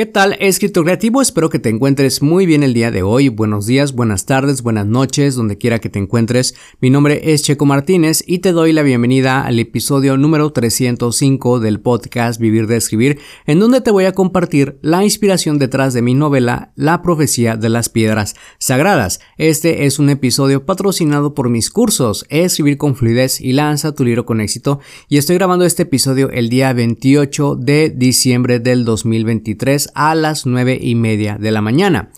¿Qué tal, escritor creativo? Espero que te encuentres muy bien el día de hoy. Buenos días, buenas tardes, buenas noches, donde quiera que te encuentres. Mi nombre es Checo Martínez y te doy la bienvenida al episodio número 305 del podcast Vivir de Escribir, en donde te voy a compartir la inspiración detrás de mi novela La profecía de las piedras sagradas. Este es un episodio patrocinado por mis cursos Escribir con fluidez y lanza tu libro con éxito y estoy grabando este episodio el día 28 de diciembre del 2023 a las 9 y media de la mañana.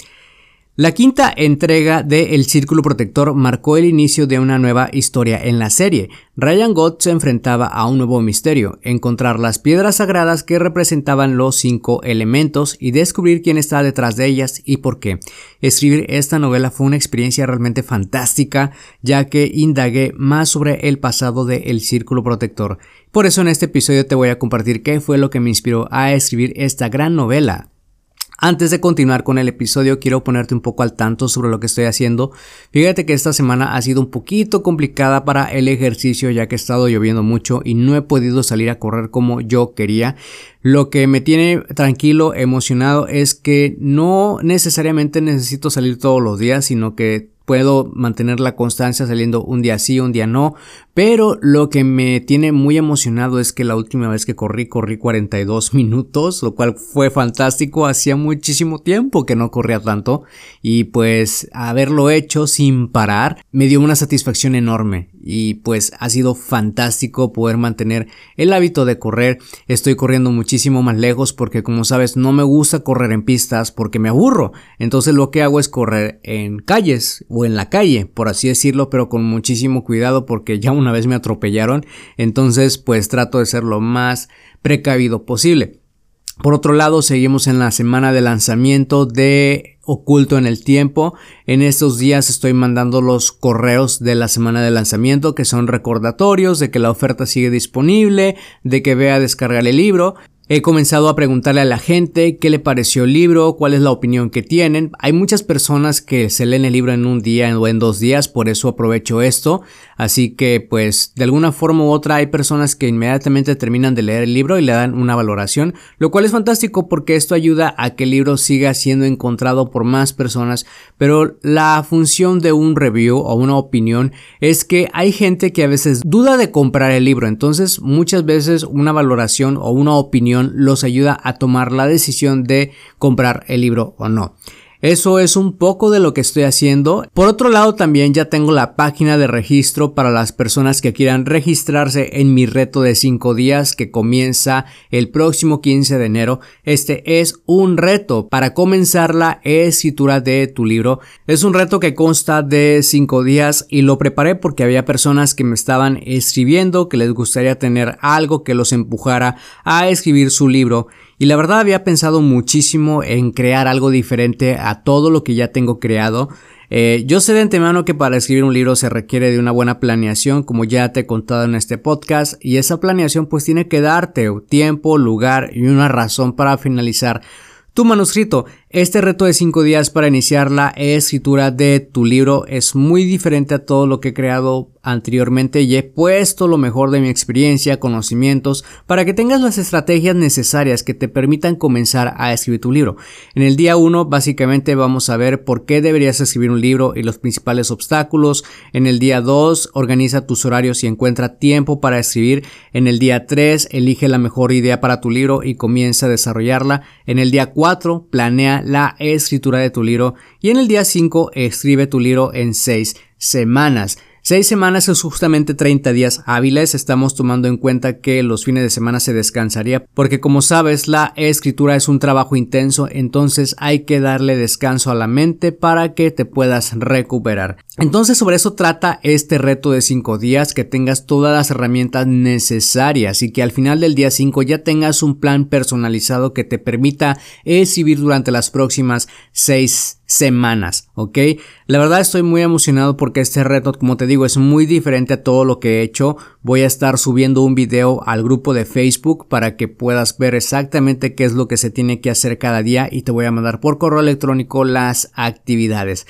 La quinta entrega de El Círculo Protector marcó el inicio de una nueva historia en la serie. Ryan Gott se enfrentaba a un nuevo misterio, encontrar las piedras sagradas que representaban los cinco elementos y descubrir quién está detrás de ellas y por qué. Escribir esta novela fue una experiencia realmente fantástica, ya que indagué más sobre el pasado de El Círculo Protector. Por eso en este episodio te voy a compartir qué fue lo que me inspiró a escribir esta gran novela. Antes de continuar con el episodio, quiero ponerte un poco al tanto sobre lo que estoy haciendo. Fíjate que esta semana ha sido un poquito complicada para el ejercicio ya que ha estado lloviendo mucho y no he podido salir a correr como yo quería. Lo que me tiene tranquilo, emocionado, es que no necesariamente necesito salir todos los días, sino que puedo mantener la constancia saliendo un día sí, un día no, pero lo que me tiene muy emocionado es que la última vez que corrí, corrí 42 minutos, lo cual fue fantástico, hacía muchísimo tiempo que no corría tanto y pues haberlo hecho sin parar me dio una satisfacción enorme. Y pues ha sido fantástico poder mantener el hábito de correr, estoy corriendo muchísimo más lejos porque como sabes no me gusta correr en pistas porque me aburro, entonces lo que hago es correr en calles o en la calle, por así decirlo, pero con muchísimo cuidado porque ya una vez me atropellaron, entonces pues trato de ser lo más precavido posible. Por otro lado, seguimos en la semana de lanzamiento de Oculto en el Tiempo. En estos días estoy mandando los correos de la semana de lanzamiento que son recordatorios de que la oferta sigue disponible, de que vea descargar el libro. He comenzado a preguntarle a la gente qué le pareció el libro, cuál es la opinión que tienen. Hay muchas personas que se leen el libro en un día o en dos días, por eso aprovecho esto. Así que pues de alguna forma u otra hay personas que inmediatamente terminan de leer el libro y le dan una valoración, lo cual es fantástico porque esto ayuda a que el libro siga siendo encontrado por más personas. Pero la función de un review o una opinión es que hay gente que a veces duda de comprar el libro, entonces muchas veces una valoración o una opinión los ayuda a tomar la decisión de comprar el libro o no. Eso es un poco de lo que estoy haciendo. Por otro lado, también ya tengo la página de registro para las personas que quieran registrarse en mi reto de 5 días que comienza el próximo 15 de enero. Este es un reto para comenzar la escritura de tu libro. Es un reto que consta de 5 días y lo preparé porque había personas que me estaban escribiendo que les gustaría tener algo que los empujara a escribir su libro y la verdad había pensado muchísimo en crear algo diferente a todo lo que ya tengo creado. Eh, yo sé de antemano que para escribir un libro se requiere de una buena planeación, como ya te he contado en este podcast, y esa planeación pues tiene que darte tiempo, lugar y una razón para finalizar tu manuscrito. Este reto de 5 días para iniciar la escritura de tu libro es muy diferente a todo lo que he creado anteriormente y he puesto lo mejor de mi experiencia, conocimientos, para que tengas las estrategias necesarias que te permitan comenzar a escribir tu libro. En el día 1 básicamente vamos a ver por qué deberías escribir un libro y los principales obstáculos. En el día 2 organiza tus horarios y encuentra tiempo para escribir. En el día 3 elige la mejor idea para tu libro y comienza a desarrollarla. En el día 4 planea la escritura de tu libro y en el día 5 escribe tu libro en 6 semanas. Seis semanas es justamente 30 días hábiles. Estamos tomando en cuenta que los fines de semana se descansaría porque como sabes la escritura es un trabajo intenso entonces hay que darle descanso a la mente para que te puedas recuperar. Entonces sobre eso trata este reto de 5 días que tengas todas las herramientas necesarias y que al final del día 5 ya tengas un plan personalizado que te permita escribir durante las próximas 6 semanas, ¿ok? La verdad estoy muy emocionado porque este reto, como te digo, es muy diferente a todo lo que he hecho. Voy a estar subiendo un video al grupo de Facebook para que puedas ver exactamente qué es lo que se tiene que hacer cada día y te voy a mandar por correo electrónico las actividades.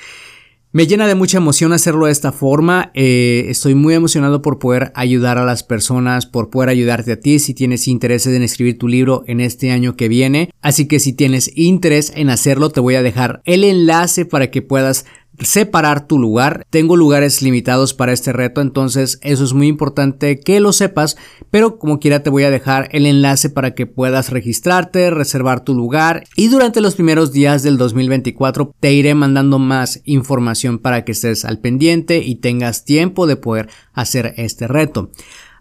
Me llena de mucha emoción hacerlo de esta forma. Eh, estoy muy emocionado por poder ayudar a las personas, por poder ayudarte a ti si tienes interés en escribir tu libro en este año que viene. Así que si tienes interés en hacerlo, te voy a dejar el enlace para que puedas separar tu lugar. Tengo lugares limitados para este reto, entonces eso es muy importante que lo sepas, pero como quiera te voy a dejar el enlace para que puedas registrarte, reservar tu lugar y durante los primeros días del 2024 te iré mandando más información para que estés al pendiente y tengas tiempo de poder hacer este reto.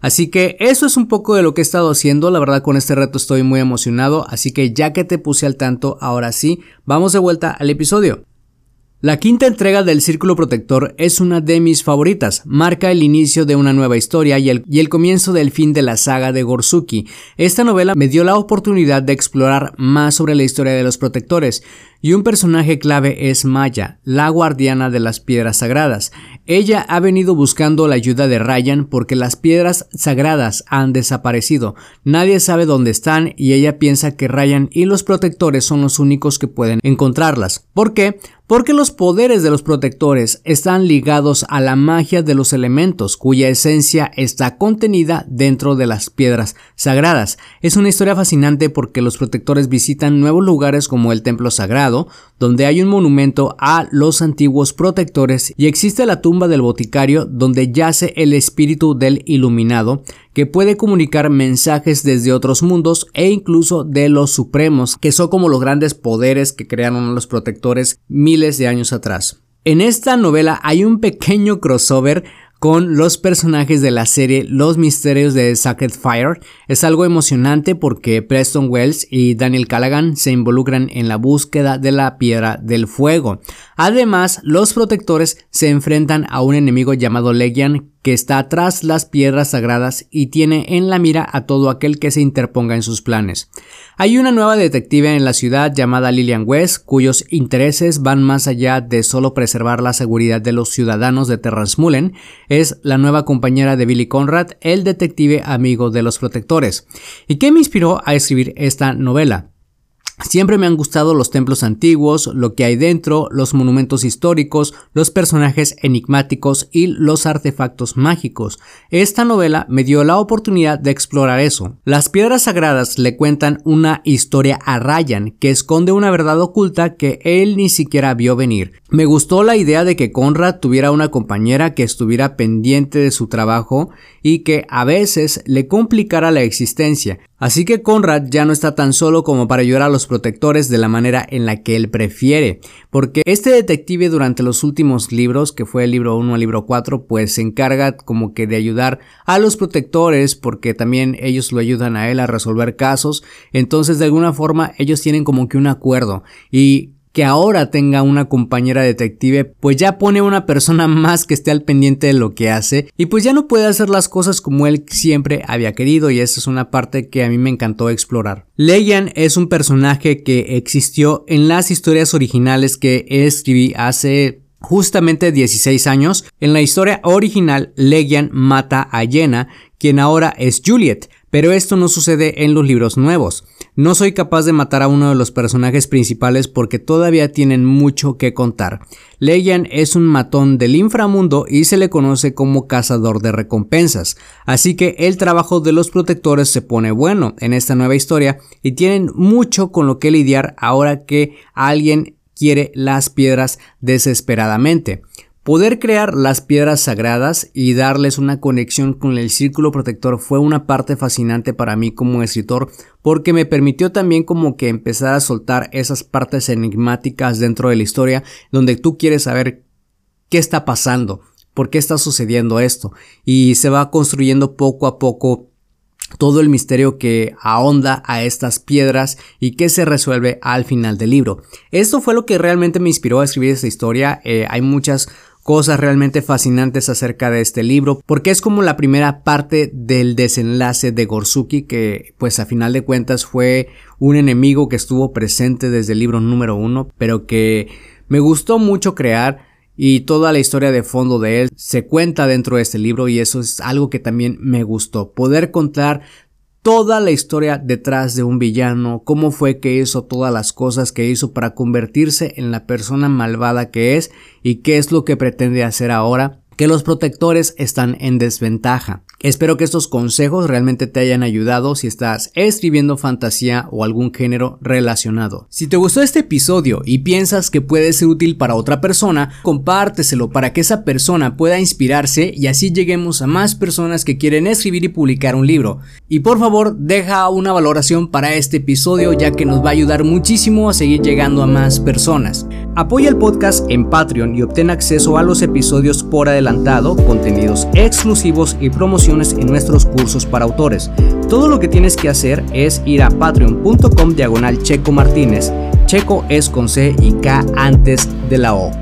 Así que eso es un poco de lo que he estado haciendo, la verdad con este reto estoy muy emocionado, así que ya que te puse al tanto, ahora sí, vamos de vuelta al episodio. La quinta entrega del Círculo Protector es una de mis favoritas, marca el inicio de una nueva historia y el, y el, comienzo del fin de la saga de Gorsuki. Esta novela me dio la oportunidad de explorar más sobre la historia de los protectores, y un personaje clave es Maya, la guardiana de las piedras sagradas. Ella ha venido buscando la ayuda de Ryan porque las piedras sagradas han desaparecido. Nadie sabe dónde están y ella piensa que Ryan y los protectores son los únicos que pueden encontrarlas. ¿Por qué? Porque los poderes de los protectores están ligados a la magia de los elementos, cuya esencia está contenida dentro de las piedras sagradas. Es una historia fascinante porque los protectores visitan nuevos lugares como el templo sagrado, donde hay un monumento a los antiguos protectores y existe la tumba del boticario donde yace el espíritu del iluminado, que puede comunicar mensajes desde otros mundos e incluso de los supremos, que son como los grandes poderes que crearon los protectores miles de años atrás. En esta novela hay un pequeño crossover con los personajes de la serie Los Misterios de Sacred Fire. Es algo emocionante porque Preston Wells y Daniel Callaghan se involucran en la búsqueda de la piedra del fuego. Además, los protectores se enfrentan a un enemigo llamado Legian que está tras las piedras sagradas y tiene en la mira a todo aquel que se interponga en sus planes. Hay una nueva detective en la ciudad llamada Lillian West, cuyos intereses van más allá de solo preservar la seguridad de los ciudadanos de Terransmullen. Es la nueva compañera de Billy Conrad, el detective amigo de los protectores. ¿Y qué me inspiró a escribir esta novela? Siempre me han gustado los templos antiguos, lo que hay dentro, los monumentos históricos, los personajes enigmáticos y los artefactos mágicos. Esta novela me dio la oportunidad de explorar eso. Las piedras sagradas le cuentan una historia a Ryan que esconde una verdad oculta que él ni siquiera vio venir. Me gustó la idea de que Conrad tuviera una compañera que estuviera pendiente de su trabajo y que a veces le complicara la existencia. Así que Conrad ya no está tan solo como para ayudar a los protectores de la manera en la que él prefiere, porque este detective durante los últimos libros, que fue el libro 1 al libro 4, pues se encarga como que de ayudar a los protectores porque también ellos lo ayudan a él a resolver casos, entonces de alguna forma ellos tienen como que un acuerdo y que ahora tenga una compañera detective, pues ya pone una persona más que esté al pendiente de lo que hace y pues ya no puede hacer las cosas como él siempre había querido y esa es una parte que a mí me encantó explorar. Legian es un personaje que existió en las historias originales que escribí hace justamente 16 años. En la historia original, Legian mata a Jenna, quien ahora es Juliet, pero esto no sucede en los libros nuevos. No soy capaz de matar a uno de los personajes principales porque todavía tienen mucho que contar. Legian es un matón del inframundo y se le conoce como cazador de recompensas, así que el trabajo de los protectores se pone bueno en esta nueva historia y tienen mucho con lo que lidiar ahora que alguien quiere las piedras desesperadamente. Poder crear las piedras sagradas y darles una conexión con el círculo protector fue una parte fascinante para mí como escritor porque me permitió también como que empezar a soltar esas partes enigmáticas dentro de la historia donde tú quieres saber qué está pasando. por qué está sucediendo esto y se va construyendo poco a poco todo el misterio que ahonda a estas piedras y que se resuelve al final del libro. Esto fue lo que realmente me inspiró a escribir esta historia. Eh, hay muchas cosas realmente fascinantes acerca de este libro, porque es como la primera parte del desenlace de Gorsuki, que pues a final de cuentas fue un enemigo que estuvo presente desde el libro número uno, pero que me gustó mucho crear y toda la historia de fondo de él se cuenta dentro de este libro y eso es algo que también me gustó, poder contar toda la historia detrás de un villano, cómo fue que hizo todas las cosas que hizo para convertirse en la persona malvada que es y qué es lo que pretende hacer ahora que los protectores están en desventaja. Espero que estos consejos realmente te hayan ayudado si estás escribiendo fantasía o algún género relacionado. Si te gustó este episodio y piensas que puede ser útil para otra persona, compárteselo para que esa persona pueda inspirarse y así lleguemos a más personas que quieren escribir y publicar un libro. Y por favor, deja una valoración para este episodio ya que nos va a ayudar muchísimo a seguir llegando a más personas. Apoya el podcast en Patreon y obtén acceso a los episodios por adelantado, contenidos exclusivos y promociones en nuestros cursos para autores. Todo lo que tienes que hacer es ir a patreon.com diagonal Checo Martínez. Checo es con C y K antes de la O.